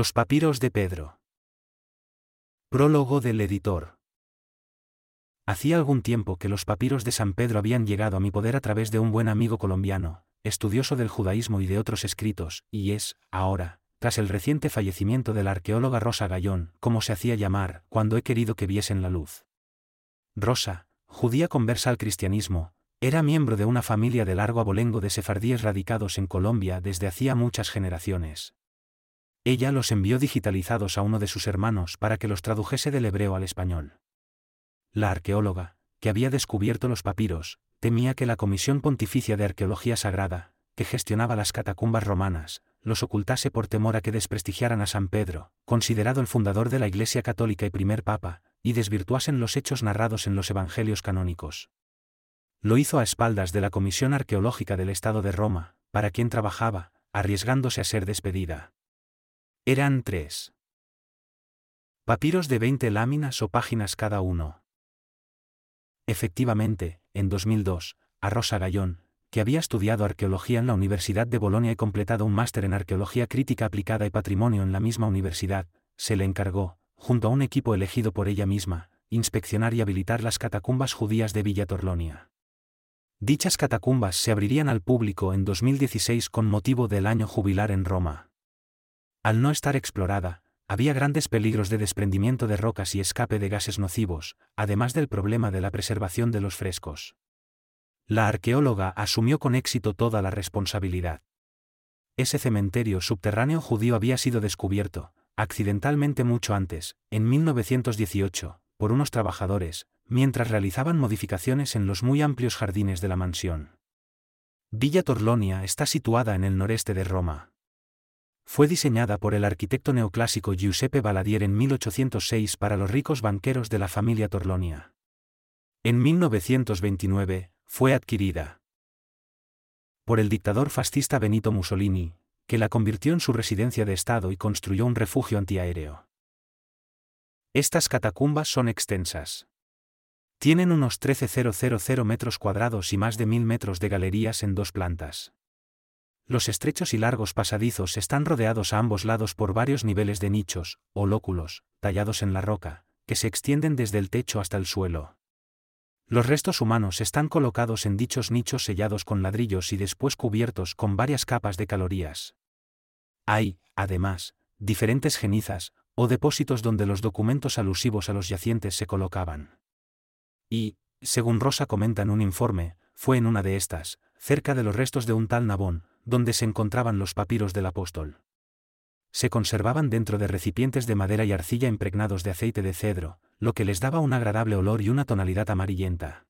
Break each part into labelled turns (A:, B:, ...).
A: Los papiros de Pedro. Prólogo del editor. Hacía algún tiempo que los papiros de San Pedro habían llegado a mi poder a través de un buen amigo colombiano, estudioso del judaísmo y de otros escritos, y es, ahora, tras el reciente fallecimiento de la arqueóloga Rosa Gallón, como se hacía llamar, cuando he querido que viesen la luz. Rosa, judía conversa al cristianismo, era miembro de una familia de largo abolengo de sefardíes radicados en Colombia desde hacía muchas generaciones. Ella los envió digitalizados a uno de sus hermanos para que los tradujese del hebreo al español. La arqueóloga, que había descubierto los papiros, temía que la Comisión Pontificia de Arqueología Sagrada, que gestionaba las catacumbas romanas, los ocultase por temor a que desprestigiaran a San Pedro, considerado el fundador de la Iglesia Católica y primer Papa, y desvirtuasen los hechos narrados en los Evangelios canónicos. Lo hizo a espaldas de la Comisión Arqueológica del Estado de Roma, para quien trabajaba, arriesgándose a ser despedida. Eran tres. Papiros de 20 láminas o páginas cada uno. Efectivamente, en 2002, a Rosa Gallón, que había estudiado arqueología en la Universidad de Bolonia y completado un máster en arqueología crítica aplicada y patrimonio en la misma universidad, se le encargó, junto a un equipo elegido por ella misma, inspeccionar y habilitar las catacumbas judías de Villa Torlonia. Dichas catacumbas se abrirían al público en 2016 con motivo del año jubilar en Roma. Al no estar explorada, había grandes peligros de desprendimiento de rocas y escape de gases nocivos, además del problema de la preservación de los frescos. La arqueóloga asumió con éxito toda la responsabilidad. Ese cementerio subterráneo judío había sido descubierto, accidentalmente mucho antes, en 1918, por unos trabajadores, mientras realizaban modificaciones en los muy amplios jardines de la mansión. Villa Torlonia está situada en el noreste de Roma. Fue diseñada por el arquitecto neoclásico Giuseppe Baladier en 1806 para los ricos banqueros de la familia Torlonia. En 1929, fue adquirida por el dictador fascista Benito Mussolini, que la convirtió en su residencia de Estado y construyó un refugio antiaéreo. Estas catacumbas son extensas. Tienen unos 13.000 metros cuadrados y más de mil metros de galerías en dos plantas. Los estrechos y largos pasadizos están rodeados a ambos lados por varios niveles de nichos, o lóculos, tallados en la roca, que se extienden desde el techo hasta el suelo. Los restos humanos están colocados en dichos nichos sellados con ladrillos y después cubiertos con varias capas de calorías. Hay, además, diferentes genizas, o depósitos donde los documentos alusivos a los yacientes se colocaban. Y, según Rosa comenta en un informe, fue en una de estas, cerca de los restos de un tal Nabón, donde se encontraban los papiros del apóstol. Se conservaban dentro de recipientes de madera y arcilla impregnados de aceite de cedro, lo que les daba un agradable olor y una tonalidad amarillenta.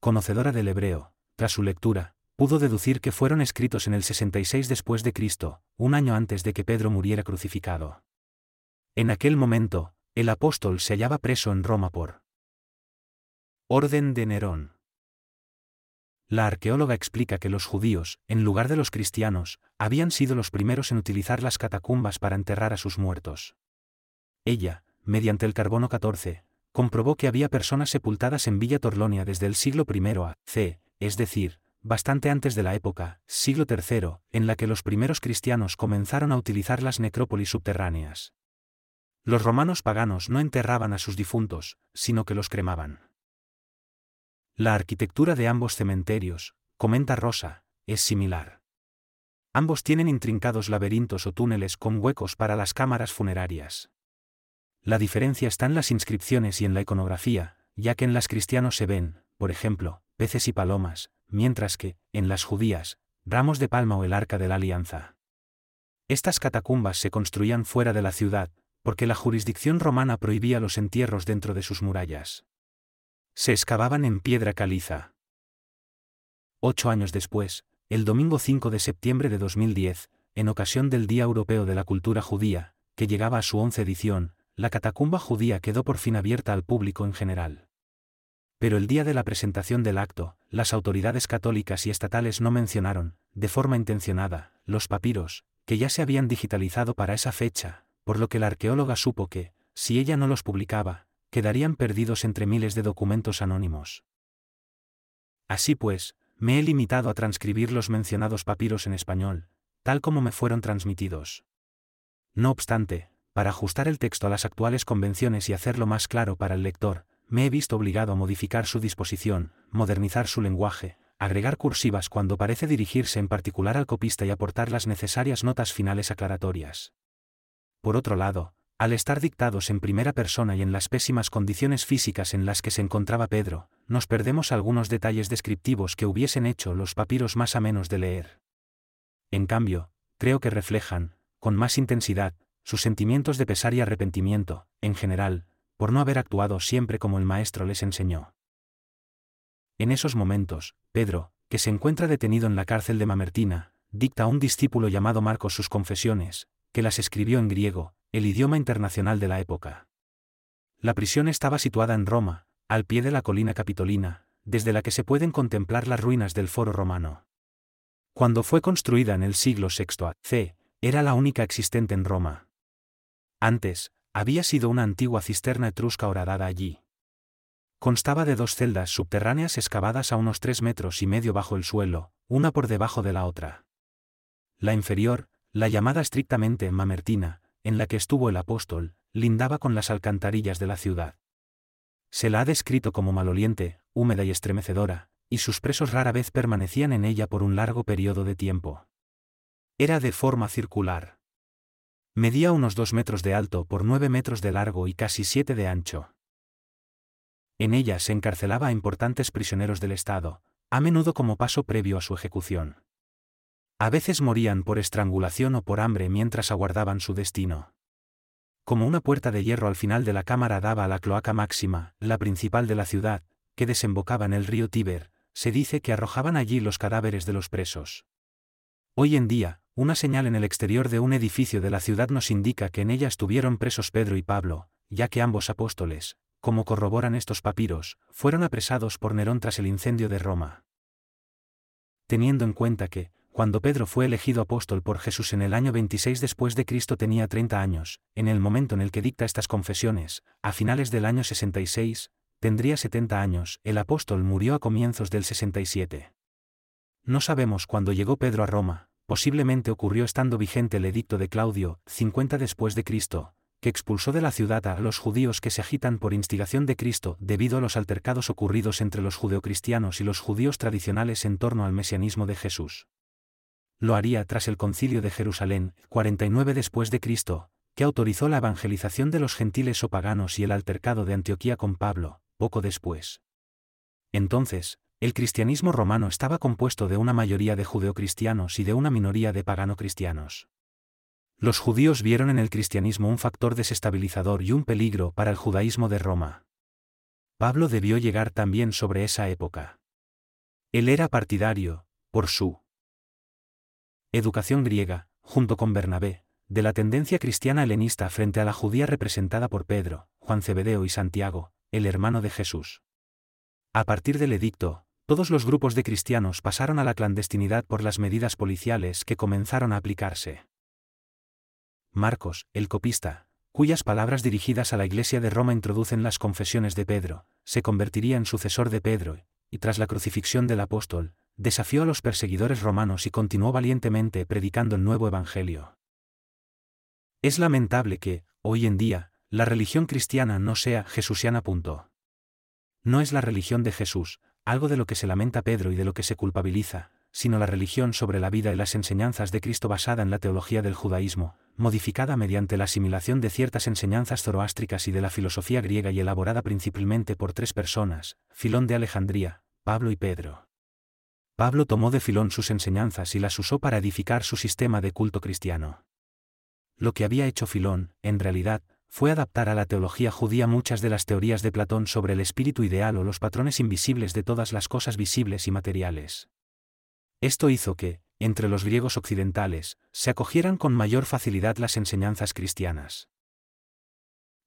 A: Conocedora del hebreo, tras su lectura, pudo deducir que fueron escritos en el 66 después de Cristo, un año antes de que Pedro muriera crucificado. En aquel momento, el apóstol se hallaba preso en Roma por orden de Nerón. La arqueóloga explica que los judíos, en lugar de los cristianos, habían sido los primeros en utilizar las catacumbas para enterrar a sus muertos. Ella, mediante el carbono 14, comprobó que había personas sepultadas en Villa Torlonia desde el siglo I a c, es decir, bastante antes de la época, siglo III, en la que los primeros cristianos comenzaron a utilizar las necrópolis subterráneas. Los romanos paganos no enterraban a sus difuntos, sino que los cremaban. La arquitectura de ambos cementerios, comenta Rosa, es similar. Ambos tienen intrincados laberintos o túneles con huecos para las cámaras funerarias. La diferencia está en las inscripciones y en la iconografía, ya que en las cristianos se ven, por ejemplo, peces y palomas, mientras que, en las judías, ramos de palma o el arca de la alianza. Estas catacumbas se construían fuera de la ciudad, porque la jurisdicción romana prohibía los entierros dentro de sus murallas se excavaban en piedra caliza. Ocho años después, el domingo 5 de septiembre de 2010, en ocasión del Día Europeo de la Cultura Judía, que llegaba a su once edición, la catacumba judía quedó por fin abierta al público en general. Pero el día de la presentación del acto, las autoridades católicas y estatales no mencionaron, de forma intencionada, los papiros, que ya se habían digitalizado para esa fecha, por lo que la arqueóloga supo que, si ella no los publicaba, quedarían perdidos entre miles de documentos anónimos. Así pues, me he limitado a transcribir los mencionados papiros en español, tal como me fueron transmitidos. No obstante, para ajustar el texto a las actuales convenciones y hacerlo más claro para el lector, me he visto obligado a modificar su disposición, modernizar su lenguaje, agregar cursivas cuando parece dirigirse en particular al copista y aportar las necesarias notas finales aclaratorias. Por otro lado, al estar dictados en primera persona y en las pésimas condiciones físicas en las que se encontraba Pedro, nos perdemos algunos detalles descriptivos que hubiesen hecho los papiros más amenos de leer. En cambio, creo que reflejan, con más intensidad, sus sentimientos de pesar y arrepentimiento, en general, por no haber actuado siempre como el Maestro les enseñó. En esos momentos, Pedro, que se encuentra detenido en la cárcel de Mamertina, dicta a un discípulo llamado Marcos sus confesiones, que las escribió en griego, el idioma internacional de la época. La prisión estaba situada en Roma, al pie de la colina capitolina, desde la que se pueden contemplar las ruinas del foro romano. Cuando fue construida en el siglo VI a.C., era la única existente en Roma. Antes, había sido una antigua cisterna etrusca horadada allí. Constaba de dos celdas subterráneas excavadas a unos tres metros y medio bajo el suelo, una por debajo de la otra. La inferior, la llamada estrictamente Mamertina, en la que estuvo el apóstol, lindaba con las alcantarillas de la ciudad. Se la ha descrito como maloliente, húmeda y estremecedora, y sus presos rara vez permanecían en ella por un largo periodo de tiempo. Era de forma circular. Medía unos dos metros de alto por nueve metros de largo y casi siete de ancho. En ella se encarcelaba a importantes prisioneros del Estado, a menudo como paso previo a su ejecución. A veces morían por estrangulación o por hambre mientras aguardaban su destino. Como una puerta de hierro al final de la cámara daba a la cloaca máxima, la principal de la ciudad, que desembocaba en el río Tíber, se dice que arrojaban allí los cadáveres de los presos. Hoy en día, una señal en el exterior de un edificio de la ciudad nos indica que en ella estuvieron presos Pedro y Pablo, ya que ambos apóstoles, como corroboran estos papiros, fueron apresados por Nerón tras el incendio de Roma. Teniendo en cuenta que, cuando Pedro fue elegido apóstol por Jesús en el año 26 después de Cristo tenía 30 años, en el momento en el que dicta estas confesiones, a finales del año 66, tendría 70 años, el apóstol murió a comienzos del 67. No sabemos cuándo llegó Pedro a Roma, posiblemente ocurrió estando vigente el edicto de Claudio, 50 después de Cristo, que expulsó de la ciudad a los judíos que se agitan por instigación de Cristo debido a los altercados ocurridos entre los judeocristianos y los judíos tradicionales en torno al mesianismo de Jesús. Lo haría tras el concilio de Jerusalén, 49 después de Cristo, que autorizó la evangelización de los gentiles o paganos y el altercado de Antioquía con Pablo, poco después. Entonces, el cristianismo romano estaba compuesto de una mayoría de judeocristianos y de una minoría de pagano-cristianos. Los judíos vieron en el cristianismo un factor desestabilizador y un peligro para el judaísmo de Roma. Pablo debió llegar también sobre esa época. Él era partidario, por su educación griega, junto con Bernabé, de la tendencia cristiana helenista frente a la judía representada por Pedro, Juan Cebedeo y Santiago, el hermano de Jesús. A partir del edicto, todos los grupos de cristianos pasaron a la clandestinidad por las medidas policiales que comenzaron a aplicarse. Marcos, el copista, cuyas palabras dirigidas a la Iglesia de Roma introducen las confesiones de Pedro, se convertiría en sucesor de Pedro, y tras la crucifixión del apóstol, desafió a los perseguidores romanos y continuó valientemente predicando el nuevo Evangelio. Es lamentable que, hoy en día, la religión cristiana no sea jesusiana. No es la religión de Jesús, algo de lo que se lamenta Pedro y de lo que se culpabiliza, sino la religión sobre la vida y las enseñanzas de Cristo basada en la teología del judaísmo, modificada mediante la asimilación de ciertas enseñanzas zoroástricas y de la filosofía griega y elaborada principalmente por tres personas, Filón de Alejandría, Pablo y Pedro. Pablo tomó de Filón sus enseñanzas y las usó para edificar su sistema de culto cristiano. Lo que había hecho Filón, en realidad, fue adaptar a la teología judía muchas de las teorías de Platón sobre el espíritu ideal o los patrones invisibles de todas las cosas visibles y materiales. Esto hizo que, entre los griegos occidentales, se acogieran con mayor facilidad las enseñanzas cristianas.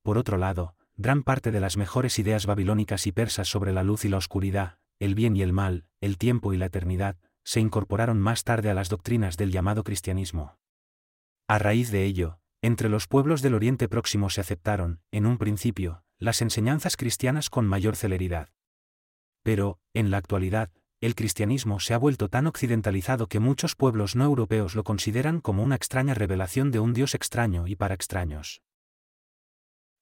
A: Por otro lado, gran parte de las mejores ideas babilónicas y persas sobre la luz y la oscuridad, el bien y el mal, el tiempo y la eternidad, se incorporaron más tarde a las doctrinas del llamado cristianismo. A raíz de ello, entre los pueblos del Oriente Próximo se aceptaron, en un principio, las enseñanzas cristianas con mayor celeridad. Pero, en la actualidad, el cristianismo se ha vuelto tan occidentalizado que muchos pueblos no europeos lo consideran como una extraña revelación de un Dios extraño y para extraños.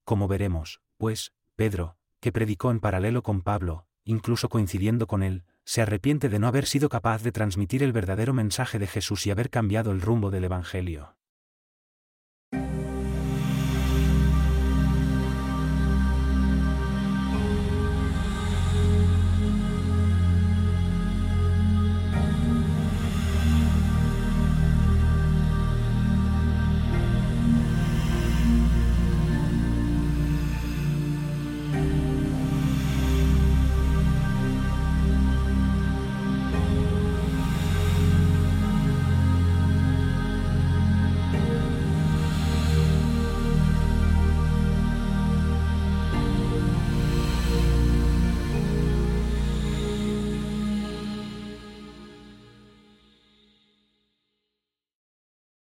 A: Como veremos, pues, Pedro, que predicó en paralelo con Pablo, incluso coincidiendo con él, se arrepiente de no haber sido capaz de transmitir el verdadero mensaje de Jesús y haber cambiado el rumbo del Evangelio.